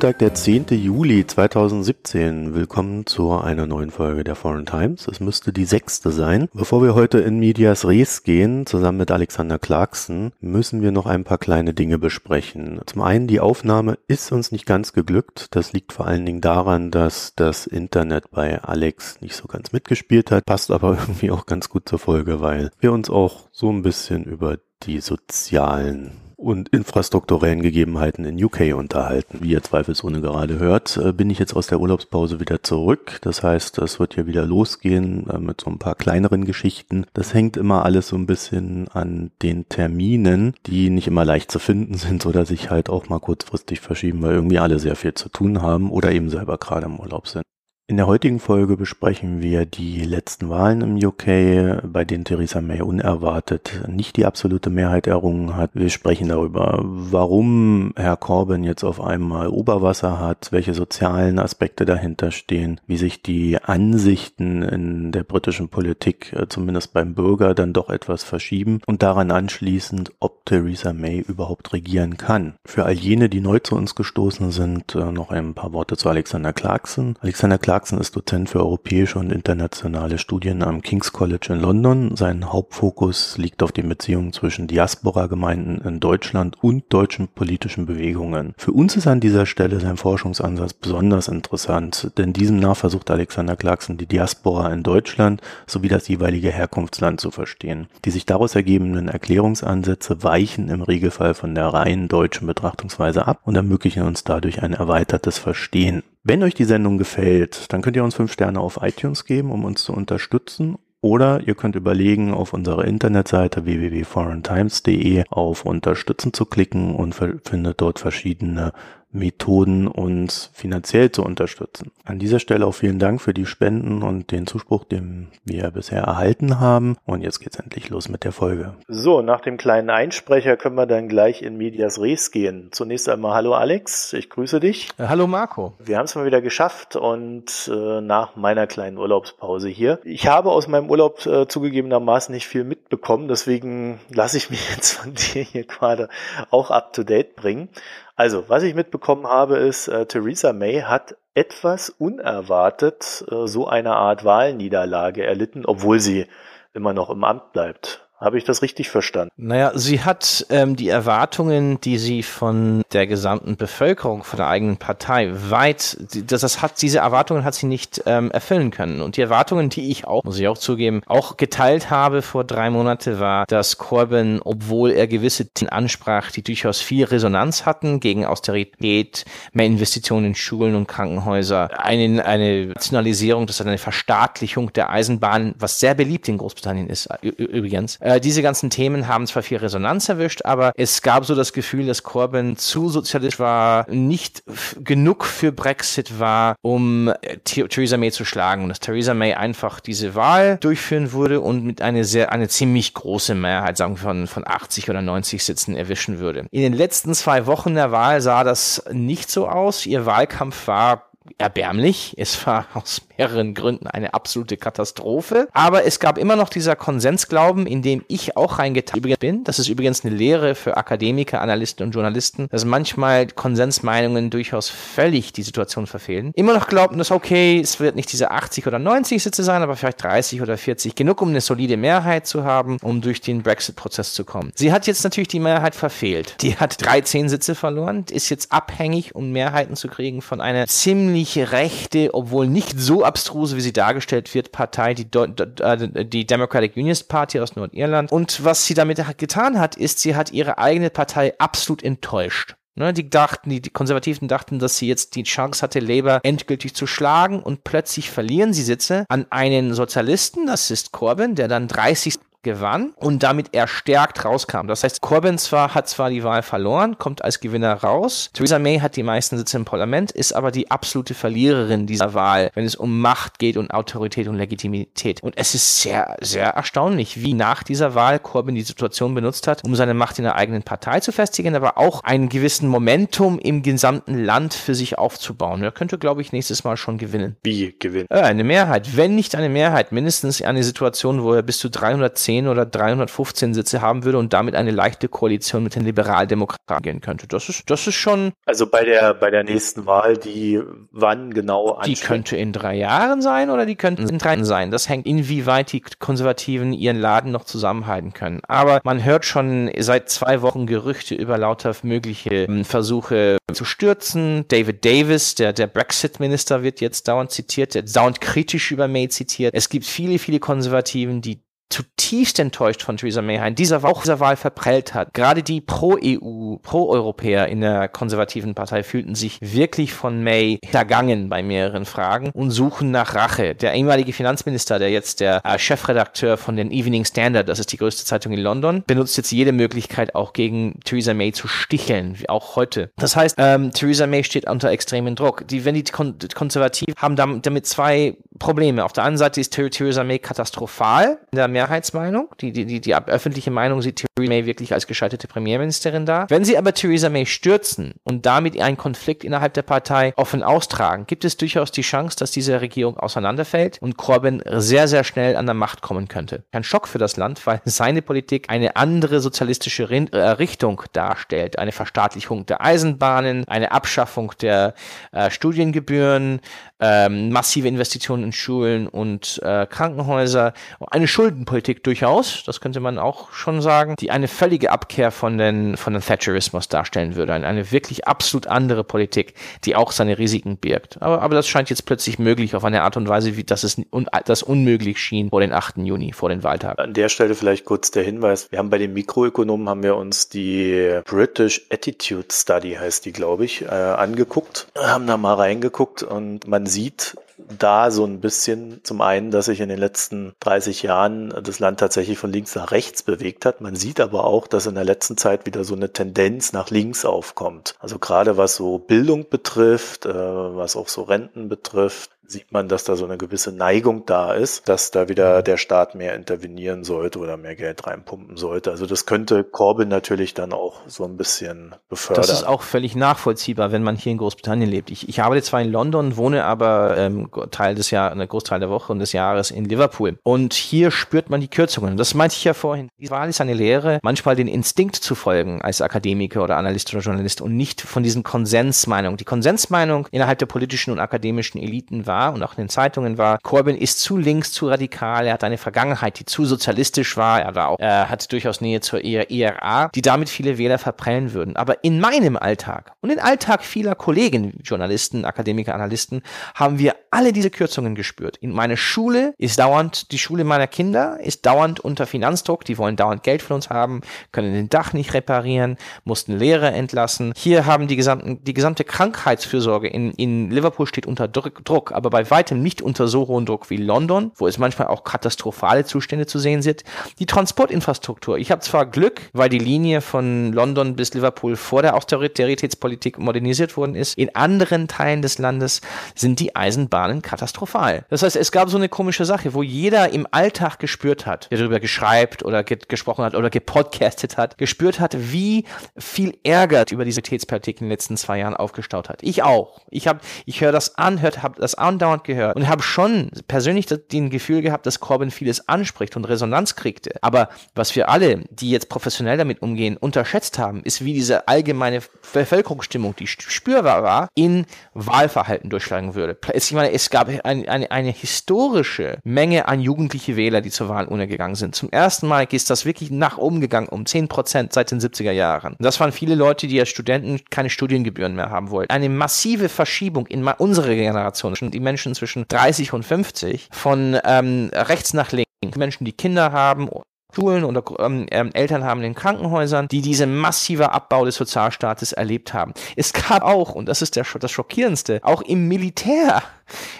Montag, der 10. Juli 2017. Willkommen zu einer neuen Folge der Foreign Times. Es müsste die sechste sein. Bevor wir heute in Medias Res gehen, zusammen mit Alexander Clarkson, müssen wir noch ein paar kleine Dinge besprechen. Zum einen, die Aufnahme ist uns nicht ganz geglückt. Das liegt vor allen Dingen daran, dass das Internet bei Alex nicht so ganz mitgespielt hat. Passt aber irgendwie auch ganz gut zur Folge, weil wir uns auch so ein bisschen über die sozialen und infrastrukturellen Gegebenheiten in UK unterhalten. Wie ihr zweifelsohne gerade hört, äh, bin ich jetzt aus der Urlaubspause wieder zurück. Das heißt, es wird hier wieder losgehen äh, mit so ein paar kleineren Geschichten. Das hängt immer alles so ein bisschen an den Terminen, die nicht immer leicht zu finden sind oder sich halt auch mal kurzfristig verschieben, weil irgendwie alle sehr viel zu tun haben oder eben selber gerade im Urlaub sind. In der heutigen Folge besprechen wir die letzten Wahlen im UK, bei denen Theresa May unerwartet nicht die absolute Mehrheit errungen hat. Wir sprechen darüber, warum Herr Corbyn jetzt auf einmal Oberwasser hat, welche sozialen Aspekte dahinter stehen, wie sich die Ansichten in der britischen Politik, äh, zumindest beim Bürger, dann doch etwas verschieben und daran anschließend, ob Theresa May überhaupt regieren kann. Für all jene, die neu zu uns gestoßen sind, äh, noch ein paar Worte zu Alexander Clarkson. Alexander Clarkson Clarkson ist Dozent für europäische und internationale Studien am King's College in London. Sein Hauptfokus liegt auf den Beziehungen zwischen Diaspora-Gemeinden in Deutschland und deutschen politischen Bewegungen. Für uns ist an dieser Stelle sein Forschungsansatz besonders interessant, denn diesem nach versucht Alexander Clarkson die Diaspora in Deutschland sowie das jeweilige Herkunftsland zu verstehen. Die sich daraus ergebenden Erklärungsansätze weichen im Regelfall von der rein deutschen Betrachtungsweise ab und ermöglichen uns dadurch ein erweitertes Verstehen. Wenn euch die Sendung gefällt, dann könnt ihr uns fünf Sterne auf iTunes geben, um uns zu unterstützen. Oder ihr könnt überlegen, auf unserer Internetseite www.foreigntimes.de auf Unterstützen zu klicken und findet dort verschiedene Methoden, uns finanziell zu unterstützen. An dieser Stelle auch vielen Dank für die Spenden und den Zuspruch, den wir bisher erhalten haben. Und jetzt geht's endlich los mit der Folge. So, nach dem kleinen Einsprecher können wir dann gleich in Medias Res gehen. Zunächst einmal Hallo Alex, ich grüße dich. Äh, hallo Marco. Wir haben es mal wieder geschafft und äh, nach meiner kleinen Urlaubspause hier. Ich habe aus meinem Urlaub äh, zugegebenermaßen nicht viel mitbekommen, deswegen lasse ich mich jetzt von dir hier gerade auch up to date bringen. Also, was ich mitbekommen habe, ist, äh, Theresa May hat etwas unerwartet äh, so eine Art Wahlniederlage erlitten, obwohl sie immer noch im Amt bleibt. Habe ich das richtig verstanden? Naja, sie hat ähm, die Erwartungen, die sie von der gesamten Bevölkerung, von der eigenen Partei weit, das, das hat, diese Erwartungen hat sie nicht ähm, erfüllen können. Und die Erwartungen, die ich auch, muss ich auch zugeben, auch geteilt habe vor drei Monaten, war, dass Corbyn, obwohl er gewisse Themen ansprach, die durchaus viel Resonanz hatten, gegen Austerität, mehr Investitionen in Schulen und Krankenhäuser, eine, eine Nationalisierung, das ist eine Verstaatlichung der Eisenbahn, was sehr beliebt in Großbritannien ist, übrigens, äh, diese ganzen Themen haben zwar viel Resonanz erwischt, aber es gab so das Gefühl, dass Corbyn zu sozialistisch war, nicht genug für Brexit war, um äh, Theresa May zu schlagen. Und dass Theresa May einfach diese Wahl durchführen würde und mit einer sehr, eine ziemlich große Mehrheit, sagen wir von, von 80 oder 90 Sitzen erwischen würde. In den letzten zwei Wochen der Wahl sah das nicht so aus. Ihr Wahlkampf war erbärmlich. Es war aus mehreren Gründen eine absolute Katastrophe. Aber es gab immer noch dieser Konsensglauben, in dem ich auch reingetan bin. Das ist übrigens eine Lehre für Akademiker, Analysten und Journalisten, dass manchmal Konsensmeinungen durchaus völlig die Situation verfehlen. Immer noch glaubten, dass okay, es wird nicht diese 80 oder 90 Sitze sein, aber vielleicht 30 oder 40. Genug, um eine solide Mehrheit zu haben, um durch den Brexit-Prozess zu kommen. Sie hat jetzt natürlich die Mehrheit verfehlt. Die hat 13 Sitze verloren, ist jetzt abhängig, um Mehrheiten zu kriegen von einer ziemlich rechte, obwohl nicht so abstruse, wie sie dargestellt wird, Partei, die, äh, die Democratic Unionist Party aus Nordirland. Und was sie damit getan hat, ist, sie hat ihre eigene Partei absolut enttäuscht. Ne, die dachten, die Konservativen dachten, dass sie jetzt die Chance hatte, Labour endgültig zu schlagen und plötzlich verlieren sie Sitze an einen Sozialisten, das ist Corbyn, der dann 30 gewann und damit erstärkt rauskam. Das heißt, Corbyn zwar hat zwar die Wahl verloren, kommt als Gewinner raus. Theresa May hat die meisten Sitze im Parlament, ist aber die absolute Verliererin dieser Wahl, wenn es um Macht geht und Autorität und Legitimität. Und es ist sehr, sehr erstaunlich, wie nach dieser Wahl Corbyn die Situation benutzt hat, um seine Macht in der eigenen Partei zu festigen, aber auch einen gewissen Momentum im gesamten Land für sich aufzubauen. Er könnte, glaube ich, nächstes Mal schon gewinnen. Wie gewinnen? Äh, eine Mehrheit. Wenn nicht eine Mehrheit, mindestens eine Situation, wo er bis zu 310 310 oder 315 Sitze haben würde und damit eine leichte Koalition mit den Liberaldemokraten gehen könnte. Das ist, das ist schon. Also bei der, bei der nächsten Wahl, die wann genau ansteht? Die könnte in drei Jahren sein oder die könnten in drei sein. Das hängt, inwieweit die Konservativen ihren Laden noch zusammenhalten können. Aber man hört schon seit zwei Wochen Gerüchte über lauter mögliche ähm, Versuche zu stürzen. David Davis, der, der Brexit-Minister, wird jetzt dauernd zitiert, der dauernd kritisch über May zitiert. Es gibt viele, viele Konservativen, die zutiefst enttäuscht von Theresa May in dieser, dieser Wahl verprellt hat. Gerade die Pro-EU, Pro-Europäer in der konservativen Partei fühlten sich wirklich von May hintergangen bei mehreren Fragen und suchen nach Rache. Der ehemalige Finanzminister, der jetzt der äh, Chefredakteur von den Evening Standard, das ist die größte Zeitung in London, benutzt jetzt jede Möglichkeit auch gegen Theresa May zu sticheln, wie auch heute. Das heißt, ähm, Theresa May steht unter extremen Druck. Die, wenn die Kon Konservativen haben damit zwei Probleme. Auf der einen Seite ist Theresa May katastrophal in der Mehrheitsmeinung. Die, die, die, die öffentliche Meinung sieht Theresa May wirklich als gescheiterte Premierministerin da. Wenn sie aber Theresa May stürzen und damit einen Konflikt innerhalb der Partei offen austragen, gibt es durchaus die Chance, dass diese Regierung auseinanderfällt und Corbyn sehr, sehr schnell an der Macht kommen könnte. Ein Schock für das Land, weil seine Politik eine andere sozialistische äh, Richtung darstellt. Eine Verstaatlichung der Eisenbahnen, eine Abschaffung der äh, Studiengebühren, ähm, massive Investitionen in Schulen und äh, Krankenhäuser, eine Schuldenpolitik durchaus, das könnte man auch schon sagen, die eine völlige Abkehr von den von den Thatcherismus darstellen würde, eine, eine wirklich absolut andere Politik, die auch seine Risiken birgt. Aber, aber das scheint jetzt plötzlich möglich auf eine Art und Weise, wie das es un, das unmöglich schien vor den 8. Juni, vor den Wahltagen. An der Stelle vielleicht kurz der Hinweis: Wir haben bei den Mikroökonomen haben wir uns die British Attitude Study heißt die, glaube ich, äh, angeguckt, haben da mal reingeguckt und man sieht da so ein bisschen zum einen, dass sich in den letzten 30 Jahren das Land tatsächlich von links nach rechts bewegt hat. Man sieht aber auch, dass in der letzten Zeit wieder so eine Tendenz nach links aufkommt. Also gerade was so Bildung betrifft, äh, was auch so Renten betrifft, sieht man, dass da so eine gewisse Neigung da ist, dass da wieder mhm. der Staat mehr intervenieren sollte oder mehr Geld reinpumpen sollte. Also das könnte Corbyn natürlich dann auch so ein bisschen befördern. Das ist auch völlig nachvollziehbar, wenn man hier in Großbritannien lebt. Ich, ich arbeite zwar in London, wohne aber ähm, Teil des Jahr, eine Großteil der Woche und des Jahres in Liverpool. Und hier spürt man die Kürzungen. Das meinte ich ja vorhin. Die Wahl ist eine Lehre, manchmal den Instinkt zu folgen als Akademiker oder Analyst oder Journalist und nicht von diesen Konsensmeinungen. Die Konsensmeinung innerhalb der politischen und akademischen Eliten war war und auch in den Zeitungen war, Corbyn ist zu links, zu radikal, er hat eine Vergangenheit, die zu sozialistisch war, er war auch, er hat durchaus Nähe zur IRA, die damit viele Wähler verprellen würden. Aber in meinem Alltag und im Alltag vieler Kollegen, Journalisten, Akademiker, Analysten, haben wir alle diese Kürzungen gespürt. In meiner Schule ist dauernd, die Schule meiner Kinder ist dauernd unter Finanzdruck, die wollen dauernd Geld von uns haben, können den Dach nicht reparieren, mussten Lehrer entlassen. Hier haben die gesamten, die gesamte Krankheitsfürsorge in, in Liverpool steht unter Druck, aber bei weitem nicht unter so hohem Druck wie London, wo es manchmal auch katastrophale Zustände zu sehen sind. Die Transportinfrastruktur. Ich habe zwar Glück, weil die Linie von London bis Liverpool vor der Austeritätspolitik modernisiert worden ist. In anderen Teilen des Landes sind die Eisenbahnen katastrophal. Das heißt, es gab so eine komische Sache, wo jeder im Alltag gespürt hat, der darüber geschreibt oder ge gesprochen hat oder gepodcastet hat, gespürt hat, wie viel Ärger über diese Tätspolitik in den letzten zwei Jahren aufgestaut hat. Ich auch. Ich ich höre das an, hört, habe das an andauernd gehört und habe schon persönlich den Gefühl gehabt, dass Corbyn vieles anspricht und Resonanz kriegte. Aber was wir alle, die jetzt professionell damit umgehen, unterschätzt haben, ist, wie diese allgemeine Bevölkerungsstimmung, die spürbar war, in Wahlverhalten durchschlagen würde. Ich meine, es gab eine, eine, eine historische Menge an jugendliche Wähler, die zur Wahlurne gegangen sind. Zum ersten Mal ist das wirklich nach oben gegangen, um 10 Prozent seit den 70er Jahren. Das waren viele Leute, die als Studenten keine Studiengebühren mehr haben wollten. Eine massive Verschiebung in unserer Generation. Die Menschen zwischen 30 und 50 von ähm, rechts nach links. Menschen, die Kinder haben, Schulen oder ähm, ähm, Eltern haben in Krankenhäusern, die diese massive Abbau des Sozialstaates erlebt haben. Es gab auch, und das ist der, das Schockierendste, auch im Militär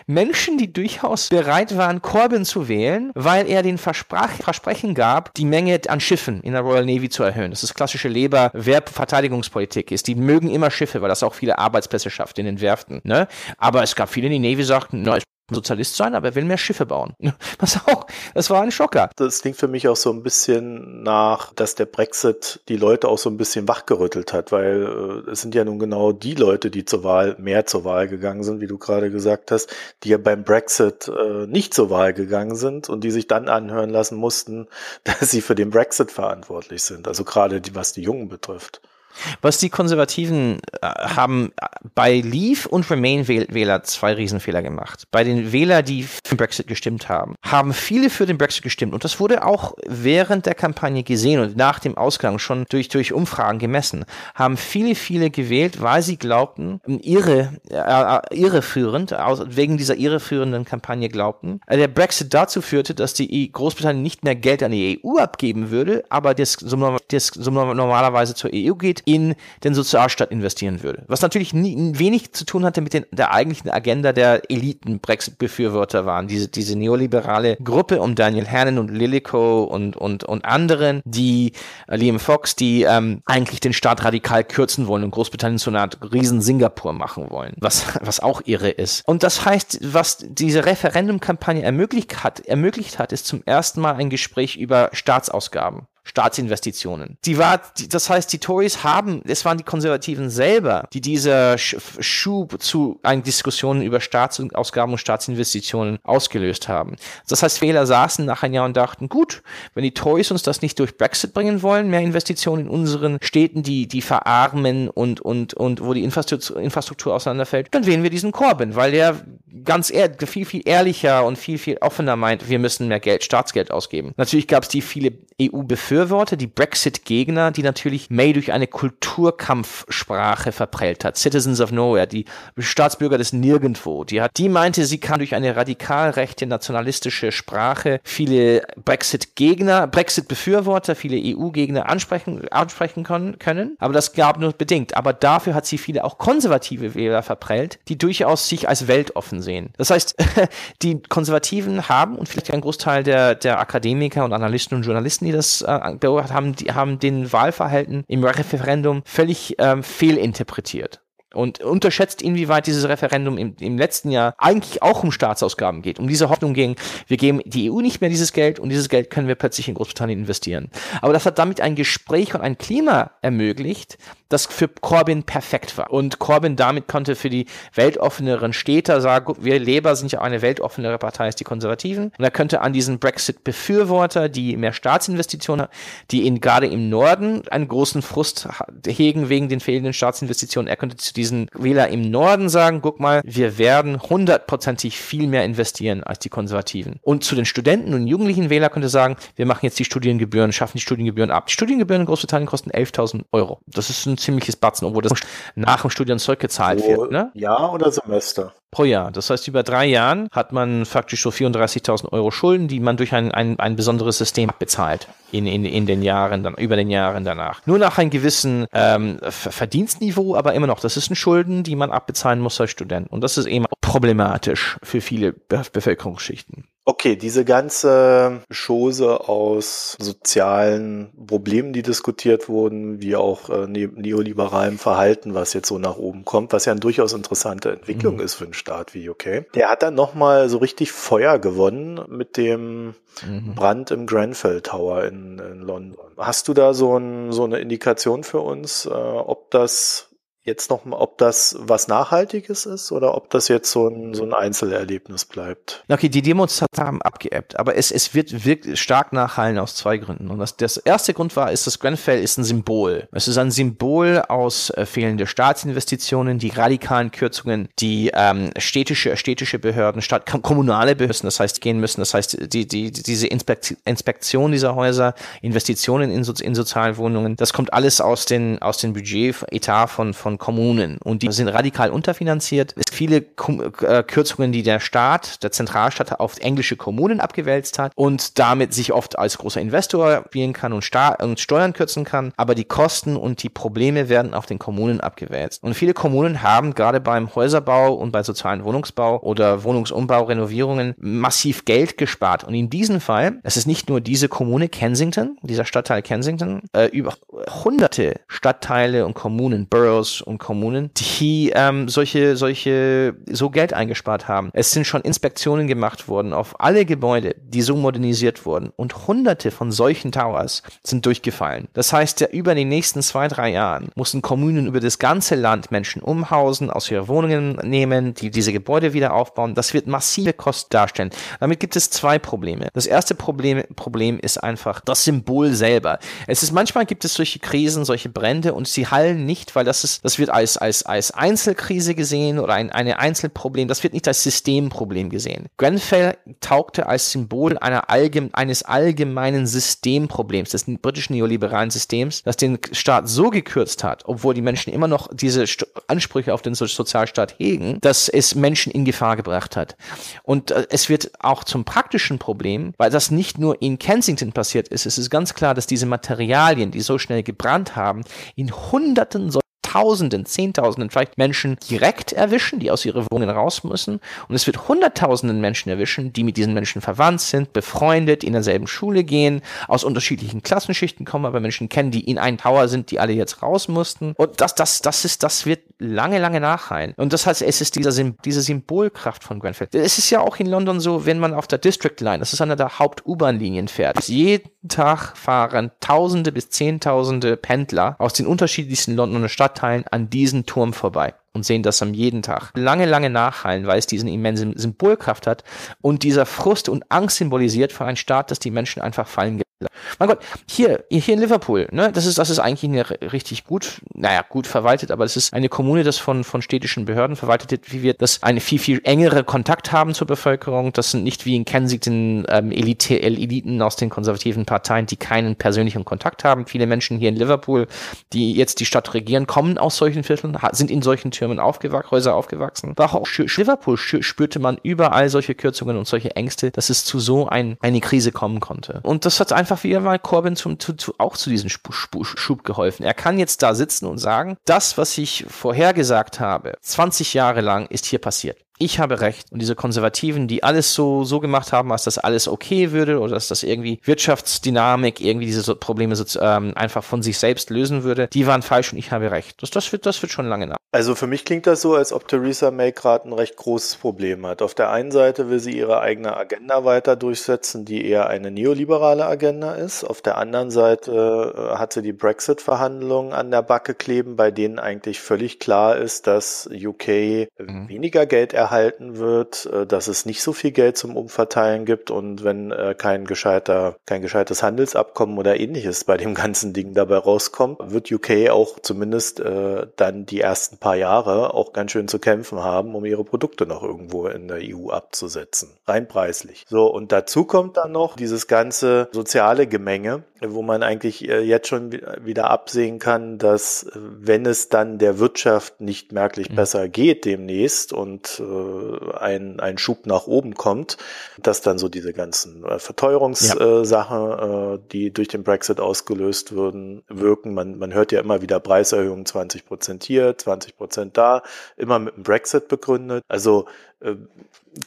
Menschen, die durchaus bereit waren, Corbyn zu wählen, weil er den Versprach, Versprechen gab, die Menge an Schiffen in der Royal Navy zu erhöhen. Das ist klassische Leber-Verteidigungspolitik ist. Die mögen immer Schiffe, weil das auch viele Arbeitsplätze schafft in den Werften. Ne? Aber es gab viele, die Navy sagten, na, Sozialist sein, aber er will mehr Schiffe bauen. Was auch, das war ein Schocker. Das klingt für mich auch so ein bisschen nach, dass der Brexit die Leute auch so ein bisschen wachgerüttelt hat, weil äh, es sind ja nun genau die Leute, die zur Wahl, mehr zur Wahl gegangen sind, wie du gerade gesagt hast, die ja beim Brexit äh, nicht zur Wahl gegangen sind und die sich dann anhören lassen mussten, dass sie für den Brexit verantwortlich sind. Also gerade die, was die Jungen betrifft. Was die Konservativen äh, haben bei Leave und Remain-Wähler zwei Riesenfehler gemacht. Bei den Wähler, die für den Brexit gestimmt haben, haben viele für den Brexit gestimmt. Und das wurde auch während der Kampagne gesehen und nach dem Ausgang schon durch, durch Umfragen gemessen. Haben viele, viele gewählt, weil sie glaubten, irre, äh, irreführend, aus, wegen dieser irreführenden Kampagne glaubten, äh, der Brexit dazu führte, dass die Großbritannien nicht mehr Geld an die EU abgeben würde, aber das, das normalerweise zur EU geht, in den Sozialstaat investieren würde. Was natürlich nie, wenig zu tun hatte mit den, der eigentlichen Agenda der Eliten-Brexit-Befürworter waren. Diese, diese neoliberale Gruppe um Daniel Hannon und Lilico und, und, und anderen, die äh, Liam Fox, die ähm, eigentlich den Staat radikal kürzen wollen und Großbritannien zu einer Art Riesen-Singapur machen wollen, was, was auch irre ist. Und das heißt, was diese Referendumkampagne ermöglicht hat, ermöglicht hat, ist zum ersten Mal ein Gespräch über Staatsausgaben. Staatsinvestitionen. Die war, das heißt, die Tories haben, es waren die Konservativen selber, die dieser Schub zu einen Diskussionen über Staatsausgaben und Staatsinvestitionen ausgelöst haben. Das heißt, Wähler saßen nach einem Jahr und dachten, gut, wenn die Tories uns das nicht durch Brexit bringen wollen, mehr Investitionen in unseren Städten, die, die verarmen und, und, und wo die Infrastruktur, Infrastruktur auseinanderfällt, dann wählen wir diesen Corbyn, weil der ganz ehr, viel, viel ehrlicher und viel, viel offener meint, wir müssen mehr Geld, Staatsgeld ausgeben. Natürlich gab es die viele EU-Befürworter, die Brexit-Gegner, die natürlich May durch eine Kulturkampfsprache verprellt hat. Citizens of Nowhere, die Staatsbürger des Nirgendwo. Die hat, die meinte, sie kann durch eine radikal rechte nationalistische Sprache viele Brexit-Gegner, Brexit-Befürworter, viele EU-Gegner ansprechen, ansprechen können. Aber das gab nur bedingt. Aber dafür hat sie viele auch konservative Wähler verprellt, die durchaus sich als weltoffen sehen. Das heißt, die Konservativen haben und vielleicht ein Großteil der, der Akademiker und Analysten und Journalisten, die das äh, beobachtet haben, die haben den Wahlverhalten im Referendum völlig ähm, fehlinterpretiert und unterschätzt, inwieweit dieses Referendum im, im letzten Jahr eigentlich auch um Staatsausgaben geht, um diese Hoffnung ging, wir geben die EU nicht mehr dieses Geld und dieses Geld können wir plötzlich in Großbritannien investieren. Aber das hat damit ein Gespräch und ein Klima ermöglicht, das für Corbyn perfekt war. Und Corbyn damit konnte für die weltoffeneren Städter sagen, wir Labour sind ja eine weltoffenere Partei als die Konservativen. Und er könnte an diesen Brexit-Befürworter, die mehr Staatsinvestitionen, die in, gerade im Norden einen großen Frust hegen wegen den fehlenden Staatsinvestitionen, er könnte zu diesen Wähler im Norden sagen, guck mal, wir werden hundertprozentig viel mehr investieren als die Konservativen. Und zu den Studenten und jugendlichen Wähler könnte sagen, wir machen jetzt die Studiengebühren, schaffen die Studiengebühren ab. Die Studiengebühren in Großbritannien kosten 11.000 Euro. Das ist ein ziemliches Batzen, obwohl das nach dem Studium zurückgezahlt wird. Ne? Jahr oder Semester? Pro Jahr. Das heißt, über drei Jahren hat man faktisch so 34.000 Euro Schulden, die man durch ein, ein, ein besonderes System bezahlt in, in, in den Jahren, dann, über den Jahren danach. Nur nach einem gewissen ähm, Verdienstniveau, aber immer noch. Das ist ein Schulden, die man abbezahlen muss als Student. Und das ist eben problematisch für viele Be Bevölkerungsschichten. Okay, diese ganze Chose aus sozialen Problemen, die diskutiert wurden, wie auch äh, ne neoliberalem Verhalten, was jetzt so nach oben kommt, was ja eine durchaus interessante Entwicklung mhm. ist für einen Staat wie UK. Der hat dann nochmal so richtig Feuer gewonnen mit dem mhm. Brand im Grenfell Tower in, in London. Hast du da so, ein, so eine Indikation für uns, äh, ob das jetzt noch, ob das was Nachhaltiges ist oder ob das jetzt so ein, so ein Einzelerlebnis bleibt. Okay, die Demos haben abgeebbt, aber es, es wird wirklich stark nachhallen aus zwei Gründen. Und das, das erste Grund war, ist, das Grenfell ist ein Symbol. Es ist ein Symbol aus äh, fehlende Staatsinvestitionen, die radikalen Kürzungen, die ähm, städtische, städtische Behörden, Stadt, kommunale Behörden, das heißt, gehen müssen. Das heißt, die, die, diese Inspektion dieser Häuser, Investitionen in, so, in Sozialwohnungen, das kommt alles aus den, aus den Budget, Etat von, von von Kommunen und die sind radikal unterfinanziert. Es viele äh, Kürzungen, die der Staat, der Zentralstaat auf englische Kommunen abgewälzt hat und damit sich oft als großer Investor spielen kann und, und Steuern kürzen kann, aber die Kosten und die Probleme werden auf den Kommunen abgewälzt. Und viele Kommunen haben gerade beim Häuserbau und bei sozialen Wohnungsbau oder Wohnungsumbau, Renovierungen massiv Geld gespart. Und in diesem Fall, es ist nicht nur diese Kommune Kensington, dieser Stadtteil Kensington, äh, über hunderte Stadtteile und Kommunen, Boroughs, und, Kommunen, die ähm, solche, solche, so Geld eingespart haben. Es sind schon Inspektionen gemacht worden auf alle Gebäude, die so modernisiert wurden und hunderte von solchen Towers sind durchgefallen. Das heißt, ja, über die nächsten zwei, drei Jahren mussten Kommunen über das ganze Land Menschen umhausen, aus ihren Wohnungen nehmen, die diese Gebäude wieder aufbauen. Das wird massive Kosten darstellen. Damit gibt es zwei Probleme. Das erste Problem, Problem ist einfach das Symbol selber. Es ist manchmal gibt es solche Krisen, solche Brände und sie hallen nicht, weil das ist, das wird als, als, als Einzelkrise gesehen oder ein eine Einzelproblem. Das wird nicht als Systemproblem gesehen. Grenfell taugte als Symbol einer allgeme eines allgemeinen Systemproblems, des britischen neoliberalen Systems, das den Staat so gekürzt hat, obwohl die Menschen immer noch diese St Ansprüche auf den so Sozialstaat hegen, dass es Menschen in Gefahr gebracht hat. Und äh, es wird auch zum praktischen Problem, weil das nicht nur in Kensington passiert ist. Es ist ganz klar, dass diese Materialien, die so schnell gebrannt haben, in hunderten Tausenden, Zehntausenden vielleicht Menschen direkt erwischen, die aus ihrer Wohnung raus müssen. Und es wird Hunderttausenden Menschen erwischen, die mit diesen Menschen verwandt sind, befreundet, in derselben Schule gehen, aus unterschiedlichen Klassenschichten kommen, aber Menschen kennen, die in einen Tower sind, die alle jetzt raus mussten. Und das, das, das ist, das wird lange, lange nachhallen. Und das heißt, es ist dieser, diese Symbolkraft von Grenfell. Es ist ja auch in London so, wenn man auf der District Line, das ist einer der Haupt-U-Bahn-Linien fährt, jeden Tag fahren Tausende bis Zehntausende Pendler aus den unterschiedlichsten Londoner Stadtteilen an diesen Turm vorbei und sehen das am jeden Tag. Lange, lange nachhallen, weil es diesen immensen Symbolkraft hat und dieser Frust und Angst symbolisiert für einen Staat, dass die Menschen einfach fallen mein Gott, hier, hier in Liverpool, ne, das ist, das ist eigentlich eine richtig gut, naja, gut verwaltet, aber es ist eine Kommune, das von, von städtischen Behörden verwaltet wird, wie wir das eine viel, viel engere Kontakt haben zur Bevölkerung. Das sind nicht wie in Kensington ähm, Elite, Eliten aus den konservativen Parteien, die keinen persönlichen Kontakt haben. Viele Menschen hier in Liverpool, die jetzt die Stadt regieren, kommen aus solchen Vierteln, sind in solchen Türmen aufgewachsen, Häuser aufgewachsen. War auch Liverpool spürte man überall solche Kürzungen und solche Ängste, dass es zu so ein, eine Krise kommen konnte. Und das hat einfach einfach wieder mal Corbyn zum, zu, zu, auch zu diesem Schub geholfen. Er kann jetzt da sitzen und sagen, das, was ich vorhergesagt habe, 20 Jahre lang ist hier passiert ich habe recht. Und diese Konservativen, die alles so, so gemacht haben, als das alles okay würde oder dass das irgendwie Wirtschaftsdynamik irgendwie diese Probleme so, ähm, einfach von sich selbst lösen würde, die waren falsch und ich habe recht. Das, das, wird, das wird schon lange nach. Also für mich klingt das so, als ob Theresa May gerade ein recht großes Problem hat. Auf der einen Seite will sie ihre eigene Agenda weiter durchsetzen, die eher eine neoliberale Agenda ist. Auf der anderen Seite äh, hat sie die Brexit-Verhandlungen an der Backe kleben, bei denen eigentlich völlig klar ist, dass UK mhm. weniger Geld erhalten erhalten wird, äh, dass es nicht so viel Geld zum Umverteilen gibt und wenn äh, kein gescheiter, kein gescheites Handelsabkommen oder ähnliches bei dem ganzen Ding dabei rauskommt, wird UK auch zumindest äh, dann die ersten paar Jahre auch ganz schön zu kämpfen haben, um ihre Produkte noch irgendwo in der EU abzusetzen. Rein preislich. So, und dazu kommt dann noch dieses ganze soziale Gemenge, wo man eigentlich jetzt schon wieder absehen kann, dass wenn es dann der Wirtschaft nicht merklich mhm. besser geht demnächst und äh, ein, ein Schub nach oben kommt, dass dann so diese ganzen äh, Verteuerungssachen, ja. äh, die durch den Brexit ausgelöst würden, wirken. Man, man hört ja immer wieder Preiserhöhungen 20 Prozent hier, 20 Prozent da, immer mit dem Brexit begründet. Also äh,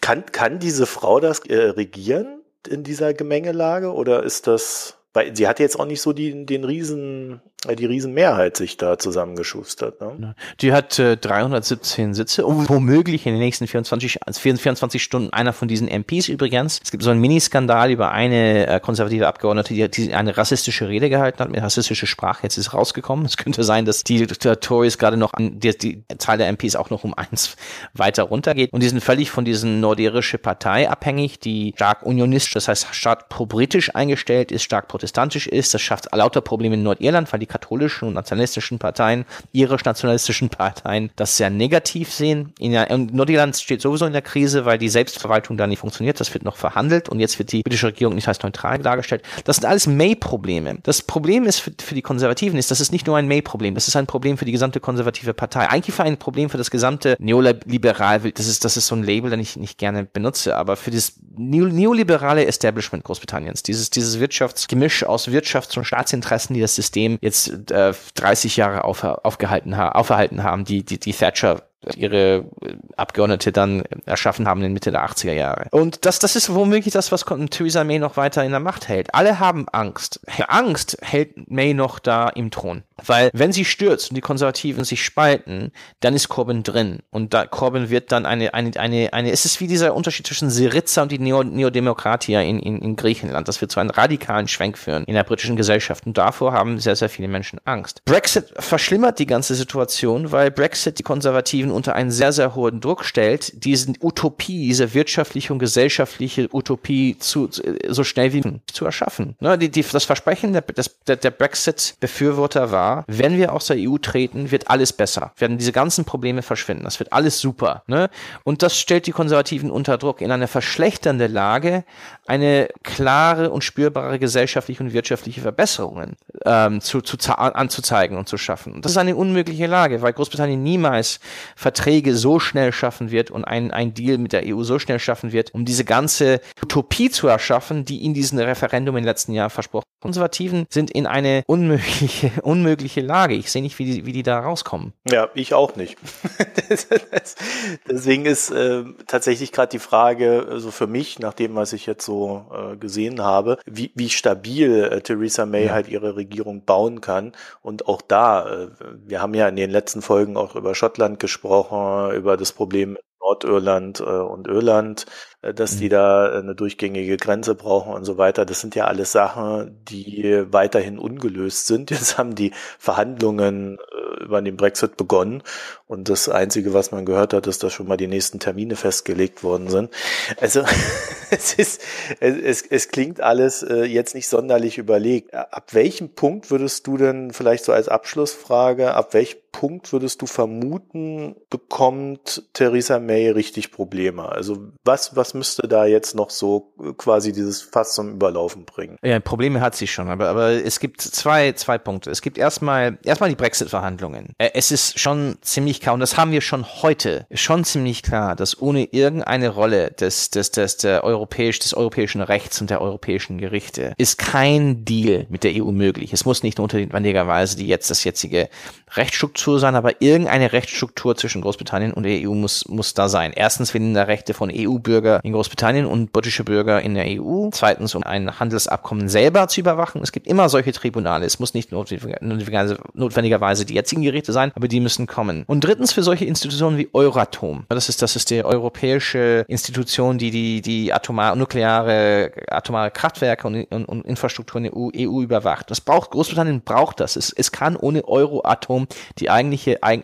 kann, kann diese Frau das äh, regieren in dieser Gemengelage oder ist das weil sie hat jetzt auch nicht so die, den riesen, die Riesenmehrheit sich da zusammengeschustert. Ne? Die hat äh, 317 Sitze und womöglich in den nächsten 24, 24 Stunden einer von diesen MPs übrigens. Es gibt so einen Miniskandal über eine äh, konservative Abgeordnete, die, die eine rassistische Rede gehalten hat, mit rassistischer Sprache. Jetzt ist rausgekommen. Es könnte sein, dass die, die Tories gerade noch an, die, die Zahl der MPs auch noch um eins weiter runtergeht. Und die sind völlig von diesen nordirischen Partei abhängig, die stark unionistisch, das heißt stark pro-britisch eingestellt ist, stark protestantisch ist. Das schafft lauter Probleme in Nordirland, weil die katholischen und nationalistischen Parteien, ihre nationalistischen Parteien, das sehr negativ sehen. In, der, in Nordirland steht sowieso in der Krise, weil die Selbstverwaltung da nicht funktioniert. Das wird noch verhandelt und jetzt wird die britische Regierung nicht als neutral dargestellt. Das sind alles May-Probleme. Das Problem ist für, für die Konservativen ist, das ist nicht nur ein May-Problem, das ist ein Problem für die gesamte konservative Partei. Eigentlich für ein Problem für das gesamte Neoliberal, das ist, das ist so ein Label, den ich nicht gerne benutze, aber für das neoliberale Establishment Großbritanniens, dieses, dieses Wirtschaftsgemisch Misch aus Wirtschafts- und Staatsinteressen, die das System jetzt äh, 30 Jahre auf, aufgehalten ha aufgehalten haben, die, die, die Thatcher ihre Abgeordnete dann erschaffen haben in Mitte der 80er Jahre. Und das, das ist womöglich das, was Theresa May noch weiter in der Macht hält. Alle haben Angst. Angst hält May noch da im Thron. Weil wenn sie stürzt und die Konservativen sich spalten, dann ist Corbyn drin. Und da Corbyn wird dann eine, eine, eine, eine, es ist wie dieser Unterschied zwischen Syriza und die Neo, Neodemokratia in, in, in Griechenland. Das wird zu einem radikalen Schwenk führen in der britischen Gesellschaft. Und davor haben sehr, sehr viele Menschen Angst. Brexit verschlimmert die ganze Situation, weil Brexit die Konservativen unter einen sehr, sehr hohen Druck stellt, diesen Utopie, diese wirtschaftliche und gesellschaftliche Utopie zu, so schnell wie zu erschaffen. Ne, die, die, das Versprechen der, der, der Brexit-Befürworter war, wenn wir aus der EU treten, wird alles besser. Werden diese ganzen Probleme verschwinden. Das wird alles super. Ne? Und das stellt die Konservativen unter Druck, in eine verschlechternde Lage eine klare und spürbare gesellschaftliche und wirtschaftliche Verbesserungen ähm, zu, zu, anzuzeigen und zu schaffen. Und das ist eine unmögliche Lage, weil Großbritannien niemals Verträge so schnell schaffen wird und ein, ein Deal mit der EU so schnell schaffen wird, um diese ganze Utopie zu erschaffen, die in diesem Referendum im letzten Jahr versprochen Konservativen sind in eine unmögliche, unmögliche Lage. Ich sehe nicht, wie die, wie die da rauskommen. Ja, ich auch nicht. Deswegen ist äh, tatsächlich gerade die Frage, so also für mich, nach dem, was ich jetzt so äh, gesehen habe, wie, wie stabil äh, Theresa May ja. halt ihre Regierung bauen kann. Und auch da, äh, wir haben ja in den letzten Folgen auch über Schottland gesprochen, über das Problem Nordirland äh, und Irland, äh, dass die mhm. da eine durchgängige Grenze brauchen und so weiter. Das sind ja alles Sachen, die weiterhin ungelöst sind. Jetzt haben die Verhandlungen äh, über den Brexit begonnen und das Einzige, was man gehört hat, ist, dass schon mal die nächsten Termine festgelegt worden sind. Also es ist, es, es klingt alles äh, jetzt nicht sonderlich überlegt. Ab welchem Punkt würdest du denn vielleicht so als Abschlussfrage, ab welchem Punkt würdest du vermuten, bekommt Theresa May richtig Probleme? Also was, was müsste da jetzt noch so quasi dieses Fass zum Überlaufen bringen? Ja, Probleme hat sie schon, aber, aber es gibt zwei, zwei Punkte. Es gibt erstmal, erstmal die Brexit-Verhandlungen. Äh, es ist schon ziemlich klar, und das haben wir schon heute, schon ziemlich klar, dass ohne irgendeine Rolle des, des, des, der europäisch, des europäischen Rechts und der europäischen Gerichte ist kein Deal mit der EU möglich. Es muss nicht notwendigerweise die jetzt, das jetzige Rechtsstruktur sein, aber irgendeine Rechtsstruktur zwischen Großbritannien und der EU muss, muss da sein. Erstens wegen der Rechte von EU-Bürger in Großbritannien und britische Bürger in der EU. Zweitens, um ein Handelsabkommen selber zu überwachen. Es gibt immer solche Tribunale. Es muss nicht notwendigerweise die jetzigen Gerichte sein, aber die müssen kommen. Und drittens für solche Institutionen wie Euratom. Das ist, das ist die europäische Institution, die die, die atomar, nukleare, atomare Kraftwerke und, und, und Infrastruktur in der EU, EU überwacht. Das braucht, Großbritannien braucht das. Es, es kann ohne Euratom die eigentliche, äh,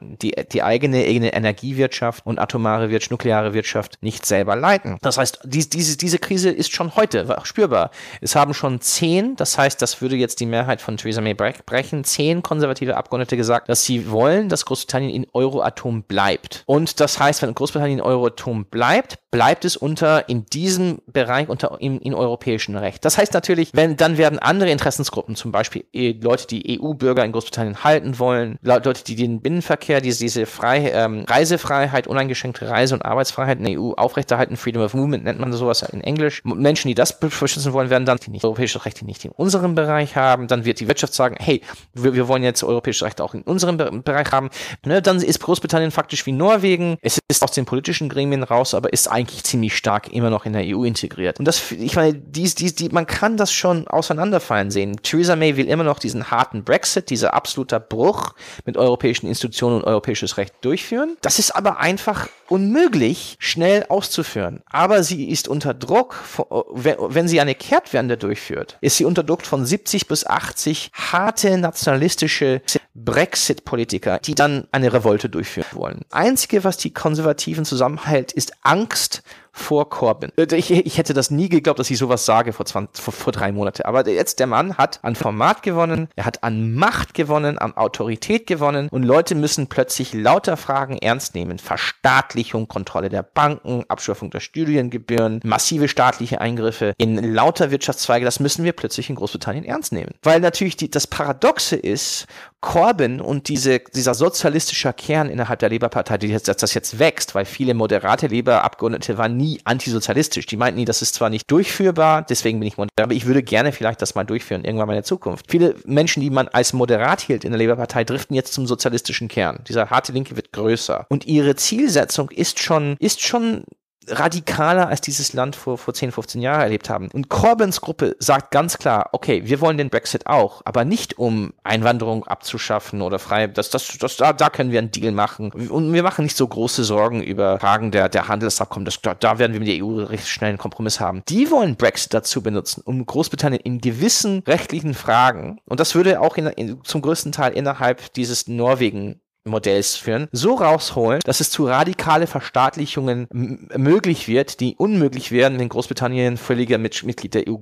die, die eigene, eigene Energiewirtschaft und atomare Wirtschaft, nukleare Wirtschaft nicht selber leiten. Das heißt, die, diese, diese Krise ist schon heute spürbar. Es haben schon zehn, das heißt, das würde jetzt die Mehrheit von Theresa May brechen, zehn konservative Abgeordnete gesagt, dass sie wollen, dass Großbritannien in Euroatom bleibt. Und das heißt, wenn Großbritannien in Euroatom bleibt, bleibt es unter, in diesem Bereich unter, in, in europäischen Recht. Das heißt natürlich, wenn, dann werden andere Interessensgruppen, zum Beispiel äh, Leute, die EU-Bürger in Großbritannien halten wollen, Leute, die den Binnenverkehr, diese, diese Frei, ähm, Reisefreiheit, uneingeschränkte Reise- und Arbeitsfreiheit in der EU aufrechterhalten, Freedom of Movement nennt man sowas in Englisch. Menschen, die das beschützen wollen, werden dann die nicht europäische Rechte nicht in unserem Bereich haben. Dann wird die Wirtschaft sagen, hey, wir, wir wollen jetzt europäische Rechte auch in unserem Be Bereich haben. Ne, dann ist Großbritannien faktisch wie Norwegen. Es ist aus den politischen Gremien raus, aber ist eigentlich ziemlich stark immer noch in der EU integriert. Und das, ich meine, dies, dies, die, man kann das schon auseinanderfallen sehen. Theresa May will immer noch diesen harten Brexit, dieser absoluter Bruch mit europäischen Institutionen und europäisches Recht durchführen. Das ist aber einfach unmöglich, schnell auszuführen. Aber sie ist unter Druck, wenn sie eine Kehrtwende durchführt, ist sie unter Druck von 70 bis 80 harte nationalistische Brexit-Politiker, die dann eine Revolte durchführen wollen. Einzige, was die Konservativen zusammenhält, ist Angst vor Corbyn. Äh, ich, ich hätte das nie geglaubt, dass ich sowas sage vor, 20, vor, vor drei Monaten. Aber jetzt der Mann hat an Format gewonnen, er hat an Macht gewonnen, an Autorität gewonnen und Leute müssen plötzlich lauter Fragen ernst nehmen. Verstaatlichung, Kontrolle der Banken, Abschaffung der Studiengebühren, massive staatliche Eingriffe in lauter Wirtschaftszweige, das müssen wir plötzlich in Großbritannien ernst nehmen. Weil natürlich die, das Paradoxe ist, Corbyn und diese, dieser sozialistische Kern innerhalb der Labour-Partei, dass das jetzt wächst, weil viele moderate Labour-Abgeordnete waren nie antisozialistisch. Die meinten nie, das ist zwar nicht durchführbar, deswegen bin ich moderat, aber ich würde gerne vielleicht das mal durchführen, irgendwann mal in der Zukunft. Viele Menschen, die man als moderat hielt in der Labour-Partei, driften jetzt zum sozialistischen Kern. Dieser harte Linke wird größer. Und ihre Zielsetzung ist schon, ist schon radikaler als dieses Land vor, vor 10, 15 Jahren erlebt haben. Und Corbyns Gruppe sagt ganz klar, okay, wir wollen den Brexit auch, aber nicht um Einwanderung abzuschaffen oder frei, das, das, das, da, da können wir einen Deal machen. Und wir machen nicht so große Sorgen über Fragen der, der Handelsabkommen, das, da, da werden wir mit der EU recht schnell einen Kompromiss haben. Die wollen Brexit dazu benutzen, um Großbritannien in gewissen rechtlichen Fragen, und das würde auch in, in, zum größten Teil innerhalb dieses Norwegen Modells führen, so rausholen, dass es zu radikale Verstaatlichungen möglich wird, die unmöglich wären, wenn Großbritannien völliger Mit Mitglied der EU,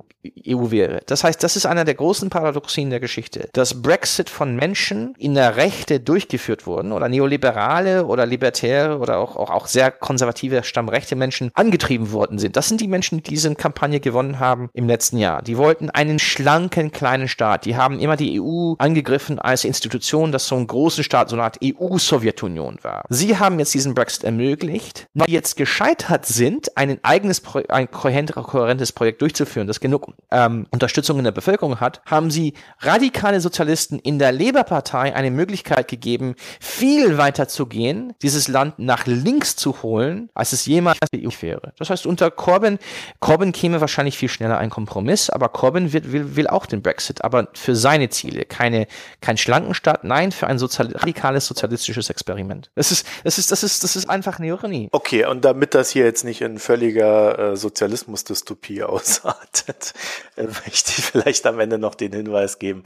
EU, wäre. Das heißt, das ist einer der großen Paradoxien der Geschichte. Dass Brexit von Menschen in der Rechte durchgeführt wurden oder neoliberale oder libertäre oder auch, auch, auch sehr konservative stammrechte Menschen angetrieben worden sind. Das sind die Menschen, die diese Kampagne gewonnen haben im letzten Jahr. Die wollten einen schlanken kleinen Staat. Die haben immer die EU angegriffen als Institution, dass so ein großen Staat, so eine Art EU EU-Sowjetunion war. Sie haben jetzt diesen Brexit ermöglicht, weil jetzt gescheitert sind, ein eigenes, Pro ein kohärentes Projekt durchzuführen, das genug ähm, Unterstützung in der Bevölkerung hat, haben sie radikale Sozialisten in der Labour-Partei eine Möglichkeit gegeben, viel weiter zu gehen, dieses Land nach links zu holen, als es jemals die EU wäre. Das heißt, unter Corbyn, Corbyn käme wahrscheinlich viel schneller ein Kompromiss, aber Corbyn wird, will, will auch den Brexit, aber für seine Ziele. Keine, kein schlanken Staat, nein, für ein sozial, radikales Sozialismus sozialistisches Experiment. Das ist, das ist, das ist, das ist einfach eine Ironie. Okay, und damit das hier jetzt nicht in völliger äh, Sozialismus-Dystopie ausartet, äh, möchte ich vielleicht am Ende noch den Hinweis geben,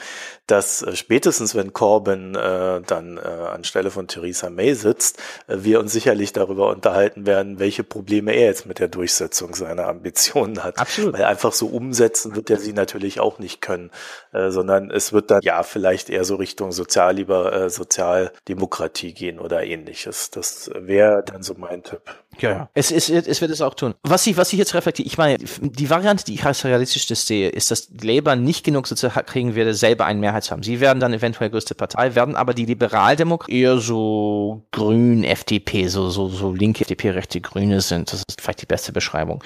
dass äh, spätestens wenn Corbyn äh, dann äh, anstelle von Theresa May sitzt, äh, wir uns sicherlich darüber unterhalten werden, welche Probleme er jetzt mit der Durchsetzung seiner Ambitionen hat. Absolut. Weil einfach so umsetzen wird er sie natürlich auch nicht können, äh, sondern es wird dann ja vielleicht eher so Richtung Sozialliber, äh, Sozialdemokratie Demokratie gehen oder ähnliches. Das wäre dann so mein Tipp. Ja, ja. Es, es, es wird es auch tun. Was ich, was ich jetzt reflektiere, ich meine, die Variante, die ich als realistisch sehe, ist, dass Labour nicht genug sozusagen kriegen werde, selber eine Mehrheit zu haben. Sie werden dann eventuell größte Partei, werden aber die Liberaldemokraten eher so grün FDP, so, so, so linke FDP, rechte Grüne sind. Das ist vielleicht die beste Beschreibung.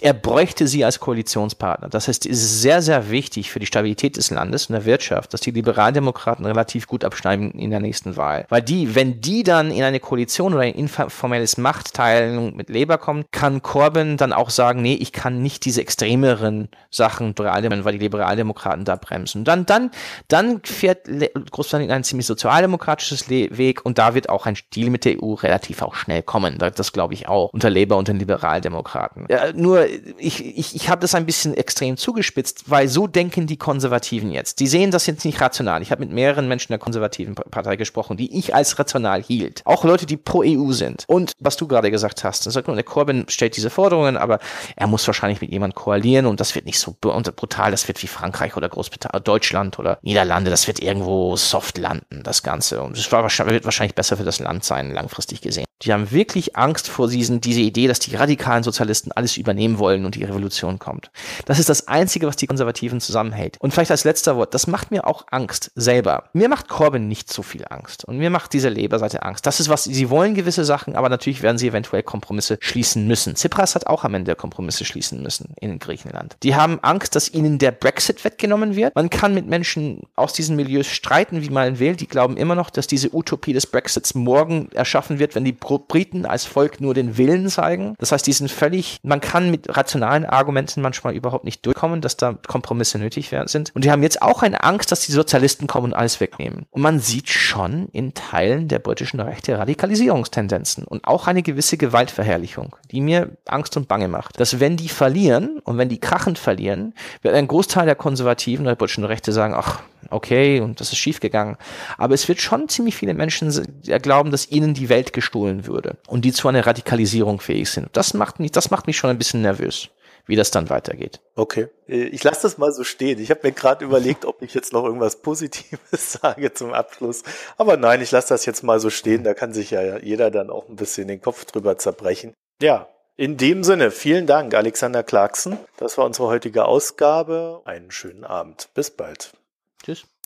Er bräuchte sie als Koalitionspartner. Das heißt, es ist sehr, sehr wichtig für die Stabilität des Landes und der Wirtschaft, dass die Liberaldemokraten relativ gut abschneiden in der nächsten Wahl. Weil die, wenn die dann in eine Koalition oder ein informelles Machtteil Stellung mit Labour kommt, kann Corbyn dann auch sagen, nee, ich kann nicht diese extremeren Sachen, weil die Liberaldemokraten da bremsen. Dann, dann, dann fährt Großbritannien ein ziemlich sozialdemokratisches Weg und da wird auch ein Stil mit der EU relativ auch schnell kommen. Das, das glaube ich auch. Unter Labour und den Liberaldemokraten. Ja, nur, ich, ich, ich habe das ein bisschen extrem zugespitzt, weil so denken die Konservativen jetzt. Die sehen das jetzt nicht rational. Ich habe mit mehreren Menschen der konservativen Partei gesprochen, die ich als rational hielt. Auch Leute, die pro EU sind. Und was du gerade gesagt hast. Das sagt nur, der Corbyn stellt diese Forderungen, aber er muss wahrscheinlich mit jemandem koalieren und das wird nicht so brutal, das wird wie Frankreich oder Großbritannien, Deutschland oder Niederlande, das wird irgendwo soft landen, das Ganze. Und es wird wahrscheinlich besser für das Land sein, langfristig gesehen. Die haben wirklich Angst vor diesen, diese Idee, dass die radikalen Sozialisten alles übernehmen wollen und die Revolution kommt. Das ist das Einzige, was die Konservativen zusammenhält. Und vielleicht als letzter Wort, das macht mir auch Angst selber. Mir macht Corbyn nicht so viel Angst. Und mir macht diese Labour-Seite Angst. Das ist was, sie wollen gewisse Sachen, aber natürlich werden sie eventuell Kompromisse schließen müssen. Tsipras hat auch am Ende Kompromisse schließen müssen in Griechenland. Die haben Angst, dass ihnen der Brexit weggenommen wird. Man kann mit Menschen aus diesen Milieus streiten, wie man will. Die glauben immer noch, dass diese Utopie des Brexits morgen erschaffen wird, wenn die Briten als Volk nur den Willen zeigen. Das heißt, die sind völlig, man kann mit rationalen Argumenten manchmal überhaupt nicht durchkommen, dass da Kompromisse nötig sind. Und die haben jetzt auch eine Angst, dass die Sozialisten kommen und alles wegnehmen. Und man sieht schon in Teilen der britischen Rechte Radikalisierungstendenzen und auch eine gewisse Gewaltverherrlichung, die mir Angst und Bange macht. Dass wenn die verlieren und wenn die krachend verlieren, wird ein Großteil der Konservativen der britischen Rechte sagen, ach, okay, und das ist schiefgegangen. Aber es wird schon ziemlich viele Menschen glauben, dass ihnen die Welt gestohlen würde und die zu einer Radikalisierung fähig sind. Das macht mich, das macht mich schon ein bisschen nervös wie das dann weitergeht. Okay, äh, ich lasse das mal so stehen. Ich habe mir gerade überlegt, ob ich jetzt noch irgendwas Positives sage zum Abschluss. Aber nein, ich lasse das jetzt mal so stehen. Da kann sich ja jeder dann auch ein bisschen den Kopf drüber zerbrechen. Ja, in dem Sinne, vielen Dank, Alexander Clarkson. Das war unsere heutige Ausgabe. Einen schönen Abend. Bis bald. Tschüss.